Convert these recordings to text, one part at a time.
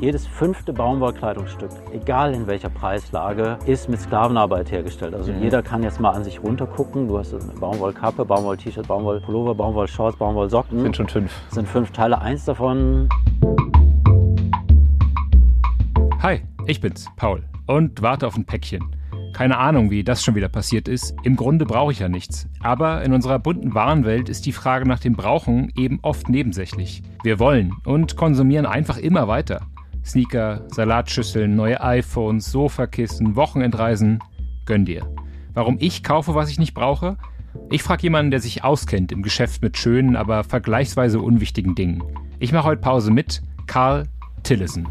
Jedes fünfte Baumwollkleidungsstück, egal in welcher Preislage, ist mit Sklavenarbeit hergestellt. Also mhm. jeder kann jetzt mal an sich runtergucken. Du hast eine Baumwollkappe, Baumwoll-T-Shirt, Baumwollpullover, Baumwollshorts, Baumwollsocken. Sind schon fünf. Sind fünf Teile. Eins davon. Hi, ich bin's, Paul, und warte auf ein Päckchen. Keine Ahnung, wie das schon wieder passiert ist. Im Grunde brauche ich ja nichts. Aber in unserer bunten Warenwelt ist die Frage nach dem Brauchen eben oft nebensächlich. Wir wollen und konsumieren einfach immer weiter. Sneaker, Salatschüsseln, neue iPhones, Sofakissen, Wochenendreisen. Gönn dir. Warum ich kaufe, was ich nicht brauche? Ich frage jemanden, der sich auskennt im Geschäft mit schönen, aber vergleichsweise unwichtigen Dingen. Ich mache heute Pause mit Karl Tillesen.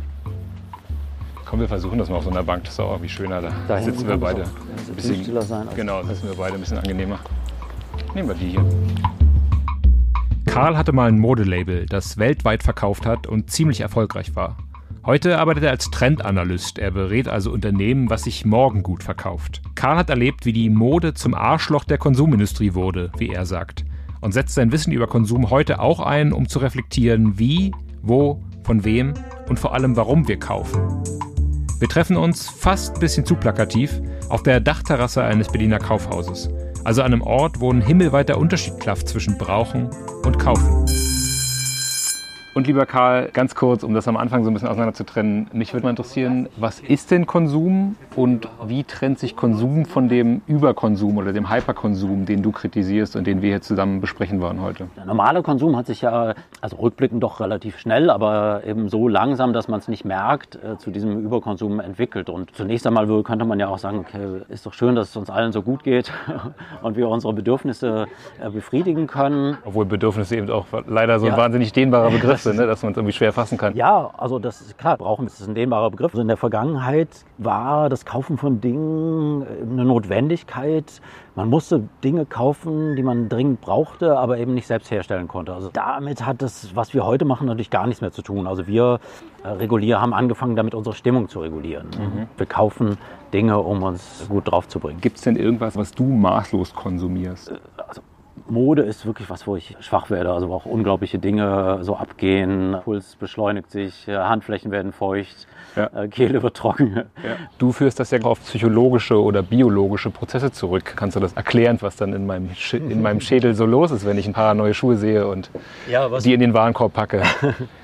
Komm, wir versuchen das mal auf so einer Bank. Das ist auch irgendwie schöner. Da, da sitzen wir beide. Ein bisschen stiller sein. Genau, sitzen wir beide ein bisschen angenehmer. Nehmen wir die hier. Karl hatte mal ein Modelabel, das weltweit verkauft hat und ziemlich erfolgreich war. Heute arbeitet er als Trendanalyst. Er berät also Unternehmen, was sich morgen gut verkauft. Karl hat erlebt, wie die Mode zum Arschloch der Konsumindustrie wurde, wie er sagt. Und setzt sein Wissen über Konsum heute auch ein, um zu reflektieren, wie, wo, von wem und vor allem warum wir kaufen. Wir treffen uns fast ein bisschen zu plakativ auf der Dachterrasse eines Berliner Kaufhauses. Also an einem Ort, wo ein himmelweiter Unterschied klafft zwischen Brauchen und Kaufen. Und lieber Karl, ganz kurz, um das am Anfang so ein bisschen auseinander zu trennen, mich würde mal interessieren, was ist denn Konsum und wie trennt sich Konsum von dem Überkonsum oder dem Hyperkonsum, den du kritisierst und den wir hier zusammen besprechen wollen heute? Der normale Konsum hat sich ja, also rückblickend doch relativ schnell, aber eben so langsam, dass man es nicht merkt, äh, zu diesem Überkonsum entwickelt. Und zunächst einmal könnte man ja auch sagen, okay, ist doch schön, dass es uns allen so gut geht und wir unsere Bedürfnisse äh, befriedigen können. Obwohl Bedürfnisse eben auch leider so ein ja. wahnsinnig dehnbarer Begriff sind, ne? dass man es irgendwie schwer fassen kann. Ja, also das ist klar, brauchen ist ein dehnbarer Begriff. Also in der Vergangenheit war das Kaufen von Dingen eine Notwendigkeit. Man musste Dinge kaufen, die man dringend brauchte, aber eben nicht selbst herstellen konnte. Also damit hat das, was wir heute machen, natürlich gar nichts mehr zu tun. Also wir äh, regulieren, haben angefangen, damit unsere Stimmung zu regulieren. Mhm. Wir kaufen Dinge, um uns gut drauf zu bringen. Gibt es denn irgendwas, was du maßlos konsumierst? Äh, also Mode ist wirklich was, wo ich schwach werde. Also wo auch unglaubliche Dinge so abgehen. Puls beschleunigt sich, äh, Handflächen werden feucht, ja. Äh, Kehle wird trocken. Ja. Du führst das ja auf psychologische oder biologische Prozesse zurück. Kannst du das erklären, was dann in meinem, Sch in meinem Schädel so los ist, wenn ich ein paar neue Schuhe sehe und ja, die in den Warenkorb packe?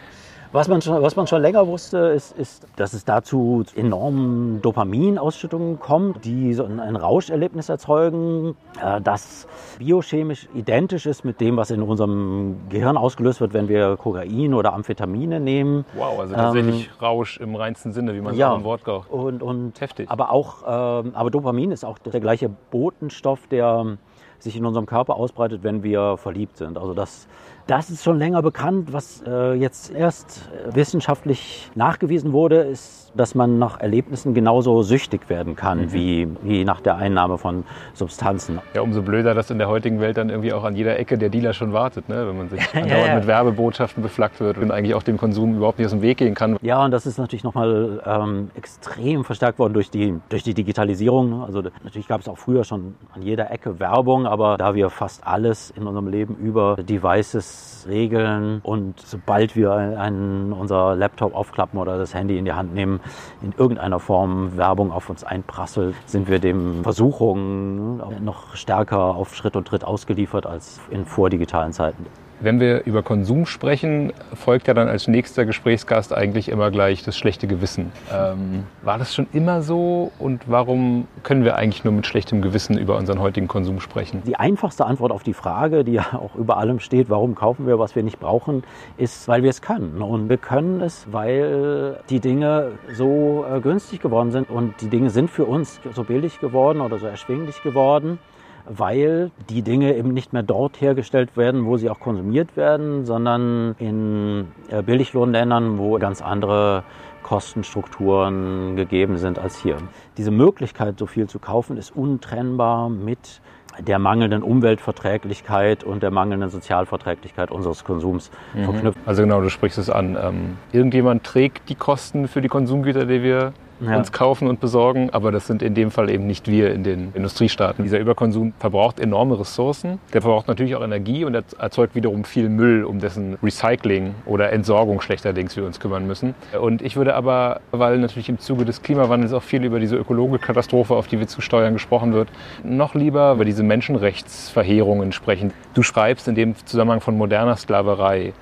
Was man schon, was man schon länger wusste, ist, ist, dass es dazu enormen Dopaminausschüttungen kommt, die so ein Rauscherlebnis erzeugen, äh, das biochemisch identisch ist mit dem, was in unserem Gehirn ausgelöst wird, wenn wir Kokain oder Amphetamine nehmen. Wow, also tatsächlich ähm, Rausch im reinsten Sinne, wie man ja, so im Wort braucht. Und, und heftig. Aber auch, äh, aber Dopamin ist auch der gleiche Botenstoff, der sich in unserem Körper ausbreitet, wenn wir verliebt sind. Also das das ist schon länger bekannt. Was äh, jetzt erst äh, wissenschaftlich nachgewiesen wurde, ist dass man nach Erlebnissen genauso süchtig werden kann, mhm. wie, wie nach der Einnahme von Substanzen. Ja, umso blöder, dass in der heutigen Welt dann irgendwie auch an jeder Ecke der Dealer schon wartet, ne? wenn man sich ja, ja. mit Werbebotschaften beflaggt wird und eigentlich auch dem Konsum überhaupt nicht aus dem Weg gehen kann. Ja, und das ist natürlich nochmal ähm, extrem verstärkt worden durch die, durch die Digitalisierung. Also natürlich gab es auch früher schon an jeder Ecke Werbung, aber da wir fast alles in unserem Leben über Devices regeln und sobald wir einen, unser Laptop aufklappen oder das Handy in die Hand nehmen, in irgendeiner Form Werbung auf uns einprasselt, sind wir dem Versuchungen noch stärker auf Schritt und Tritt ausgeliefert als in vordigitalen Zeiten. Wenn wir über Konsum sprechen, folgt ja dann als nächster Gesprächsgast eigentlich immer gleich das schlechte Gewissen. Ähm, war das schon immer so und warum können wir eigentlich nur mit schlechtem Gewissen über unseren heutigen Konsum sprechen? Die einfachste Antwort auf die Frage, die ja auch über allem steht, warum kaufen wir, was wir nicht brauchen, ist, weil wir es können. Und wir können es, weil die Dinge so äh, günstig geworden sind und die Dinge sind für uns so billig geworden oder so erschwinglich geworden weil die Dinge eben nicht mehr dort hergestellt werden, wo sie auch konsumiert werden, sondern in äh, Billiglohnländern, wo ganz andere Kostenstrukturen gegeben sind als hier. Diese Möglichkeit, so viel zu kaufen, ist untrennbar mit der mangelnden Umweltverträglichkeit und der mangelnden Sozialverträglichkeit unseres Konsums mhm. verknüpft. Also genau, du sprichst es an. Ähm, irgendjemand trägt die Kosten für die Konsumgüter, die wir ja. uns kaufen und besorgen, aber das sind in dem Fall eben nicht wir in den Industriestaaten. Dieser Überkonsum verbraucht enorme Ressourcen, der verbraucht natürlich auch Energie und erzeugt wiederum viel Müll, um dessen Recycling oder Entsorgung schlechterdings wir uns kümmern müssen. Und ich würde aber, weil natürlich im Zuge des Klimawandels auch viel über diese ökologische Katastrophe, auf die wir zu steuern gesprochen wird, noch lieber über diese Menschenrechtsverheerungen sprechen. Du schreibst in dem Zusammenhang von moderner Sklaverei.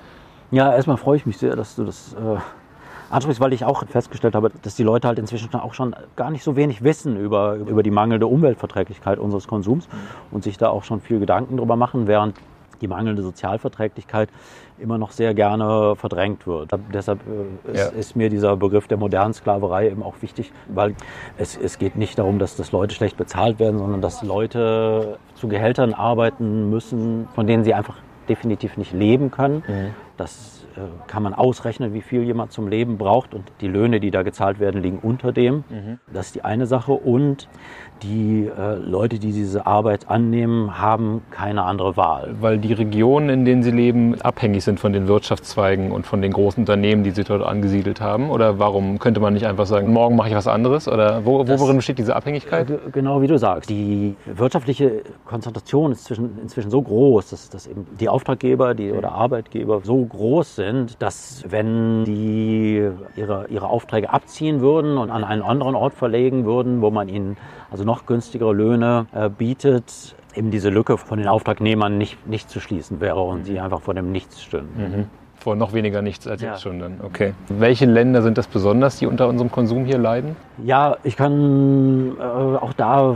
Ja, erstmal freue ich mich sehr, dass du das äh, ansprichst, weil ich auch festgestellt habe, dass die Leute halt inzwischen auch schon gar nicht so wenig wissen über, über die mangelnde Umweltverträglichkeit unseres Konsums und sich da auch schon viel Gedanken drüber machen, während die mangelnde Sozialverträglichkeit immer noch sehr gerne verdrängt wird. Deshalb äh, ist, ja. ist, mir dieser Begriff der modernen Sklaverei eben auch wichtig, weil es, es geht nicht darum, dass, dass Leute schlecht bezahlt werden, sondern dass Leute zu Gehältern arbeiten müssen, von denen sie einfach definitiv nicht leben können. Mhm. Das kann man ausrechnen, wie viel jemand zum Leben braucht und die Löhne, die da gezahlt werden, liegen unter dem. Mhm. Das ist die eine Sache. Und die äh, Leute, die diese Arbeit annehmen, haben keine andere Wahl. Weil die Regionen, in denen sie leben, abhängig sind von den Wirtschaftszweigen und von den großen Unternehmen, die sie dort angesiedelt haben? Oder warum könnte man nicht einfach sagen, morgen mache ich was anderes? Oder wo, worin besteht diese Abhängigkeit? Äh, genau wie du sagst. Die wirtschaftliche Konzentration ist zwischen, inzwischen so groß, dass, dass eben die Auftraggeber die, oder Arbeitgeber so groß sind, dass wenn die ihre, ihre Aufträge abziehen würden und an einen anderen Ort verlegen würden, wo man ihnen also noch günstigere Löhne äh, bietet, eben diese Lücke von den Auftragnehmern nicht, nicht zu schließen wäre und sie einfach vor dem Nichts stünden. Mhm. Vor noch weniger nichts als ja. jetzt schon dann. Okay. Welche Länder sind das besonders, die unter unserem Konsum hier leiden? Ja, ich kann äh, auch da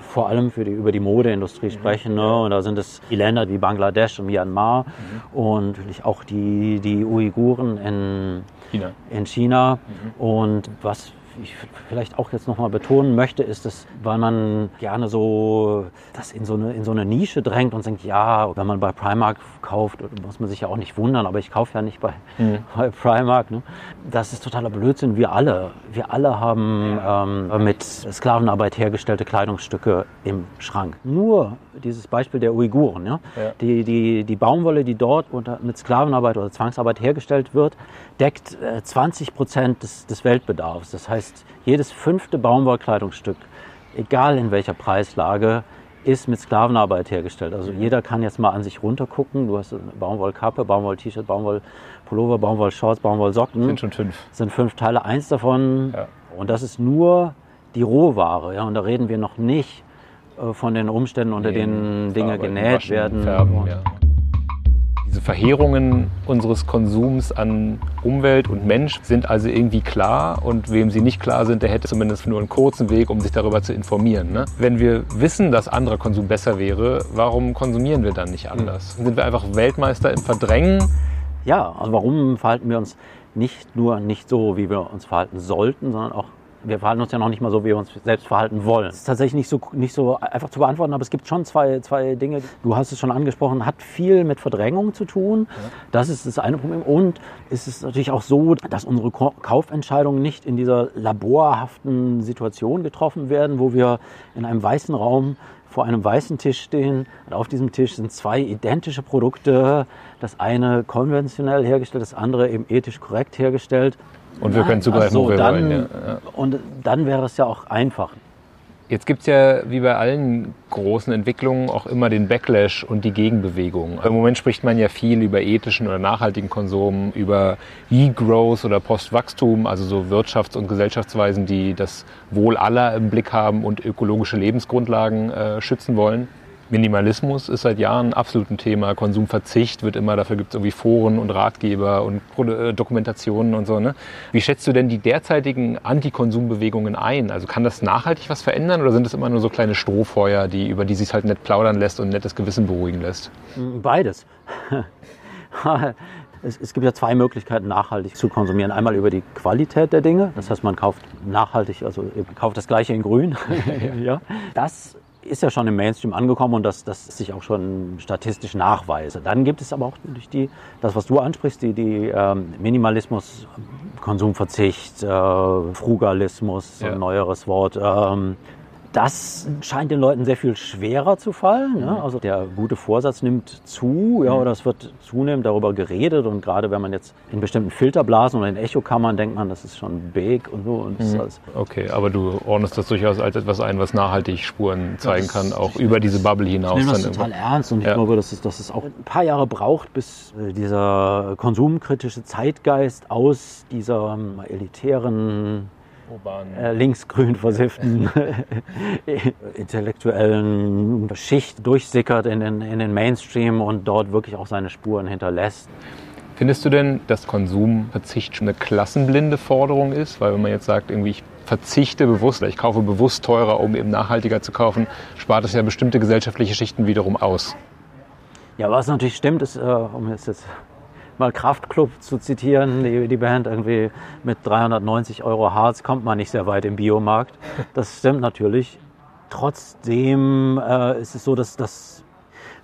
vor allem für die, über die Modeindustrie mhm. sprechen. Ne? Und da sind es die Länder wie Bangladesch und Myanmar mhm. und natürlich auch die, die Uiguren in China. In China. Mhm. Und was ich vielleicht auch jetzt nochmal betonen möchte, ist, dass, weil man gerne so das in so, eine, in so eine Nische drängt und denkt, ja, wenn man bei Primark kauft, muss man sich ja auch nicht wundern, aber ich kaufe ja nicht bei, mhm. bei Primark. Ne? Das ist totaler Blödsinn. Wir alle, wir alle haben ähm, mit Sklavenarbeit hergestellte Kleidungsstücke im Schrank. Nur dieses Beispiel der Uiguren. Ja? ja. Die, die, die Baumwolle, die dort unter, mit Sklavenarbeit oder Zwangsarbeit hergestellt wird, deckt äh, 20 Prozent des, des Weltbedarfs. Das heißt, jedes fünfte Baumwollkleidungsstück, egal in welcher Preislage, ist mit Sklavenarbeit hergestellt. Also jeder kann jetzt mal an sich runtergucken. Du hast eine Baumwollkappe, Baumwoll-T-Shirt, Baumwollpullover, Baumwollshorts, Baumwollsocken. Sind schon fünf. Sind fünf Teile. Eins davon, ja. und das ist nur die Rohware. Ja, und da reden wir noch nicht äh, von den Umständen, unter nee, denen Dinge genäht werden. Färben, ja. Diese Verheerungen unseres Konsums an Umwelt und Mensch sind also irgendwie klar und wem sie nicht klar sind, der hätte zumindest nur einen kurzen Weg, um sich darüber zu informieren. Ne? Wenn wir wissen, dass anderer Konsum besser wäre, warum konsumieren wir dann nicht anders? Sind wir einfach Weltmeister im Verdrängen? Ja, also warum verhalten wir uns nicht nur nicht so, wie wir uns verhalten sollten, sondern auch wir verhalten uns ja noch nicht mal so, wie wir uns selbst verhalten wollen. Das ist tatsächlich nicht so, nicht so einfach zu beantworten, aber es gibt schon zwei, zwei Dinge. Du hast es schon angesprochen, hat viel mit Verdrängung zu tun. Ja. Das ist das eine Problem. Und es ist natürlich auch so, dass unsere Kaufentscheidungen nicht in dieser laborhaften Situation getroffen werden, wo wir in einem weißen Raum vor einem weißen Tisch stehen und auf diesem Tisch sind zwei identische Produkte, das eine konventionell hergestellt, das andere eben ethisch korrekt hergestellt. Und wir können zugreifen, so, wo wir dann, wollen. Ja. Und dann wäre es ja auch einfach. Jetzt gibt es ja wie bei allen großen Entwicklungen auch immer den Backlash und die Gegenbewegung. Im Moment spricht man ja viel über ethischen oder nachhaltigen Konsum, über E-Growth oder Postwachstum, also so Wirtschafts- und Gesellschaftsweisen, die das Wohl aller im Blick haben und ökologische Lebensgrundlagen äh, schützen wollen. Minimalismus ist seit Jahren absolut ein Thema. Konsumverzicht wird immer, dafür gibt es irgendwie Foren und Ratgeber und äh, Dokumentationen und so. Ne? Wie schätzt du denn die derzeitigen Antikonsumbewegungen ein? Also kann das nachhaltig was verändern oder sind es immer nur so kleine Strohfeuer, die, über die sich halt nett plaudern lässt und nettes Gewissen beruhigen lässt? Beides. Es, es, gibt ja zwei Möglichkeiten, nachhaltig zu konsumieren. Einmal über die Qualität der Dinge. Das heißt, man kauft nachhaltig, also kauft das Gleiche in Grün. ja. Das ist ja schon im Mainstream angekommen und das, das sich auch schon statistisch nachweise. Dann gibt es aber auch durch die, das, was du ansprichst, die, die ähm, Minimalismus, Konsumverzicht, äh, Frugalismus, ja. ein neueres Wort, ähm, Das scheint den Leuten sehr viel schwerer zu fallen. Ja? Mhm. Also der gute Vorsatz nimmt zu, ja, mhm. oder es wird zunehmend darüber geredet. Und gerade wenn man jetzt in bestimmten Filterblasen oder in Echokammern denkt man, das ist schon big und so. Und mhm. okay, aber du ordnest das durchaus als etwas ein, was nachhaltig Spuren zeigen ja, kann, auch über diese Bubble hinaus. Ich nehme das total ernst und ich ja. glaube, dass es, dass es auch ein paar Jahre braucht, bis äh, dieser konsumkritische Zeitgeist aus dieser ähm, elitären äh, linksgrün versifften intellektuellen Schicht durchsickert in den, in den Mainstream und dort wirklich auch seine Spuren hinterlässt. Findest du denn, dass Konsumverzicht schon eine klassenblinde Forderung ist? Weil wenn man jetzt sagt, irgendwie ich verzichte bewusst, ich kaufe bewusst teurer, um eben nachhaltiger zu kaufen, spart es ja bestimmte gesellschaftliche Schichten wiederum aus. Ja, was natürlich stimmt, ist, äh, um jetzt, jetzt mal Kraftklub zu zitieren, die, die Band irgendwie mit 390 Euro Harz kommt man nicht sehr weit im Biomarkt. Das stimmt natürlich. Trotzdem äh, ist es so, dass das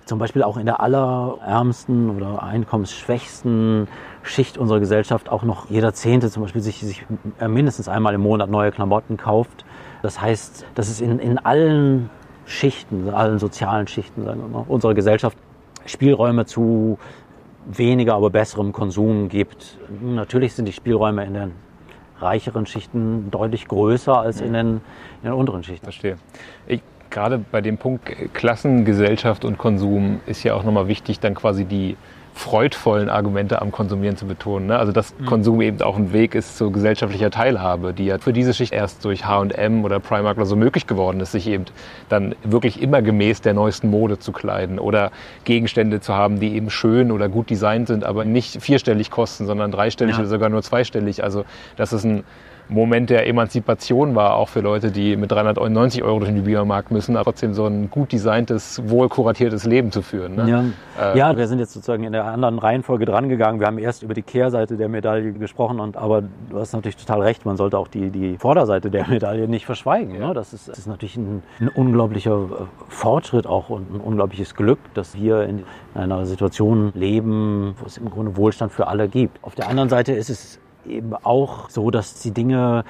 zum Beispiel auch in der allerärmsten oder einkommensschwächsten Schicht unserer Gesellschaft auch noch jeder Zehnte zum Beispiel sich, sich mindestens einmal im Monat neue Klamotten kauft. Das heißt, dass es in, in allen Schichten, allen sozialen Schichten sagen wir mal, unserer Gesellschaft Spielräume zu weniger, aber besserem Konsum gibt. Natürlich sind die Spielräume in den reicheren Schichten deutlich größer als in den, in den unteren Schichten. Verstehe. Ich, gerade bei dem Punkt Klassengesellschaft und Konsum ist ja auch nochmal wichtig, dann quasi die freudvollen Argumente am Konsumieren zu betonen. Ne? Also dass mhm. Konsum eben auch ein Weg ist zu gesellschaftlicher Teilhabe, die ja für diese Schicht erst durch H&M oder Primark oder so möglich geworden ist, sich eben dann wirklich immer gemäß der neuesten Mode zu kleiden oder Gegenstände zu haben, die eben schön oder gut designt sind, aber nicht vierstellig kosten, sondern dreistellig ja. oder sogar nur zweistellig. Also das ist ein Moment der Emanzipation war, auch für Leute, die mit 390 Euro durch den Biomarkt müssen, aber trotzdem so ein gut designtes, wohl kuratiertes Leben zu führen. Ne? Ja. Äh, ja, wir sind jetzt sozusagen in der anderen Reihenfolge drangegangen. Wir haben erst über die Kehrseite der Medaille gesprochen, und, aber du hast natürlich total recht, man sollte auch die, die Vorderseite der Medaille nicht verschweigen. Ja. Ne? Das, ist, das ist natürlich ein, ein unglaublicher äh, Fortschritt auch und ein unglaubliches Glück, dass wir in einer Situation leben, wo es im Grunde Wohlstand für alle gibt. Auf der anderen Seite ist es eben auch so, dass die Dinge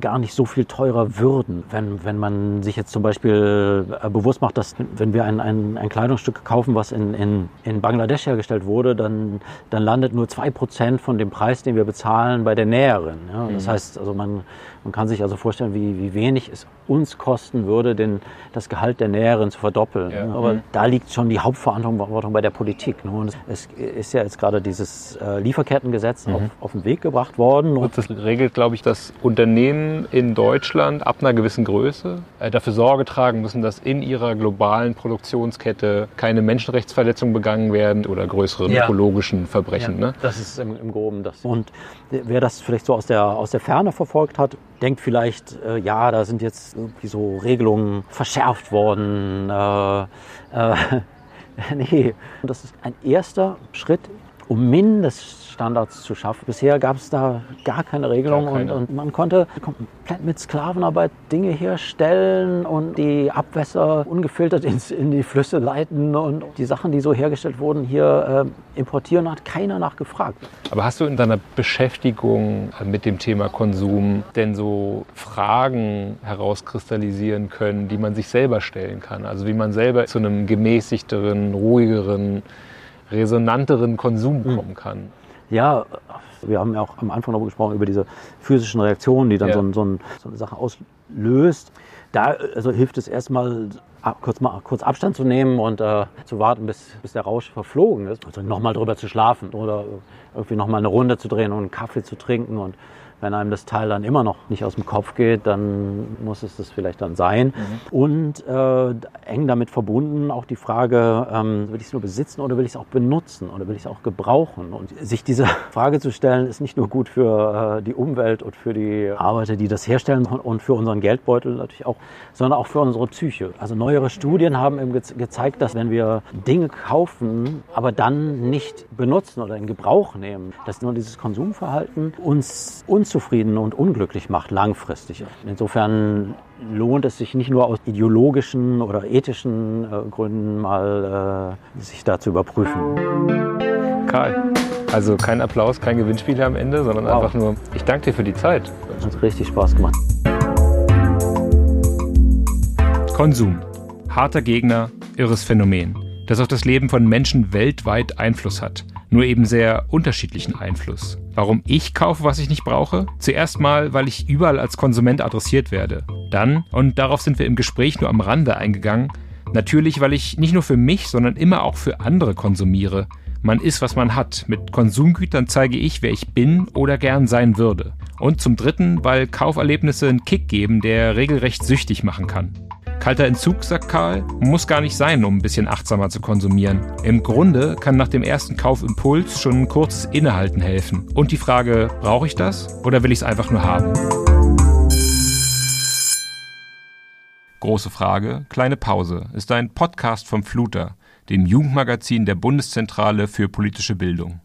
gar nicht so viel teurer würden. Wenn, wenn man sich jetzt zum Beispiel äh, bewusst macht, dass wenn wir ein, ein, ein Kleidungsstück kaufen, was in, in, in Bangladesch hergestellt wurde, dann, dann landet nur zwei Prozent von dem Preis, den wir bezahlen, bei der Näherin. Ja? Das mhm. heißt, also man, man kann sich also vorstellen, wie, wie wenig es uns kosten würde, den, das Gehalt der Näherin zu verdoppeln. Ja. Aber mhm. da liegt schon die Hauptverantwortung bei der Politik. Ne? Und es ist ja jetzt gerade dieses äh, Lieferkettengesetz mhm. auf, auf den Weg gebracht worden. Und das regelt, glaube ich, dass Unternehmen in Deutschland ab einer gewissen Größe äh, dafür Sorge tragen müssen, dass in ihrer globalen Produktionskette keine Menschenrechtsverletzungen begangen werden oder größere ja. ökologischen Verbrechen. Ja, ne? Das ist im, im Groben das. Und wer das vielleicht so aus der, aus der Ferne verfolgt hat, denkt vielleicht, äh, ja, da sind jetzt irgendwie so Regelungen verschärft worden. Äh, äh, nee, das ist ein erster Schritt, um mindestens Standards zu schaffen. Bisher gab es da gar keine Regelung gar keine. Und, und, man konnte komplett mit Sklavenarbeit Dinge herstellen und die Abwässer ungefiltert ins, in die Flüsse leiten und die Sachen, die so hergestellt wurden, hier äh, importieren, hat keiner nachgefragt. Aber hast du in deiner Beschäftigung mit dem Thema Konsum denn so Fragen herauskristallisieren können, die man sich selber stellen kann? Also wie man selber zu einem gemäßigteren, ruhigeren, resonanteren Konsum hm. kommen kann? Ja, wir haben ja auch am Anfang darüber gesprochen, über diese physischen Reaktionen, die dann ja. so, so, ein, so, eine Sache auslöst. Da also hilft es erstmal, kurz, mal, kurz Abstand zu nehmen und äh, zu warten, bis, bis der Rausch verflogen ist. Also nochmal drüber zu schlafen oder irgendwie nochmal eine Runde zu drehen und einen Kaffee zu trinken und wenn einem das Teil dann immer noch nicht aus dem Kopf geht, dann muss es das vielleicht dann sein. Mhm. Und äh, eng damit verbunden auch die Frage, ähm, will ich es nur besitzen oder will ich es auch benutzen oder will ich es auch gebrauchen? Und sich diese Frage zu stellen, ist nicht nur gut für äh, die Umwelt und für die Arbeiter, die das herstellen und für unseren Geldbeutel natürlich auch, sondern auch für unsere Psyche. Also neuere Studien haben eben ge gezeigt, dass wenn wir Dinge kaufen, aber dann nicht benutzen oder in Gebrauch nehmen, dass nur dieses Konsumverhalten uns, uns unzufrieden und unglücklich macht langfristig. Insofern lohnt es sich nicht nur aus ideologischen oder ethischen äh, Gründen mal äh, sich da zu überprüfen. Karl, also kein Applaus, kein Gewinnspiel am Ende, sondern wow. einfach nur, ich danke dir für die Zeit. Das hat richtig Spaß gemacht. Konsum. Harter Gegner, irres Phänomen, das auf das Leben von Menschen weltweit Einfluss hat. Nur eben sehr unterschiedlichen Einfluss. Warum ich kaufe, was ich nicht brauche? Zuerst mal, weil ich überall als Konsument adressiert werde. Dann, und darauf sind wir im Gespräch nur am Rande eingegangen, natürlich, weil ich nicht nur für mich, sondern immer auch für andere konsumiere. Man ist, was man hat. Mit Konsumgütern zeige ich, wer ich bin oder gern sein würde. Und zum Dritten, weil Kauferlebnisse einen Kick geben, der regelrecht süchtig machen kann. Kalter Entzug, sagt Karl, muss gar nicht sein, um ein bisschen achtsamer zu konsumieren. Im Grunde kann nach dem ersten Kaufimpuls schon ein kurzes Innehalten helfen. Und die Frage, brauche ich das oder will ich es einfach nur haben? Große Frage, kleine Pause ist ein Podcast vom Fluter, dem Jugendmagazin der Bundeszentrale für politische Bildung.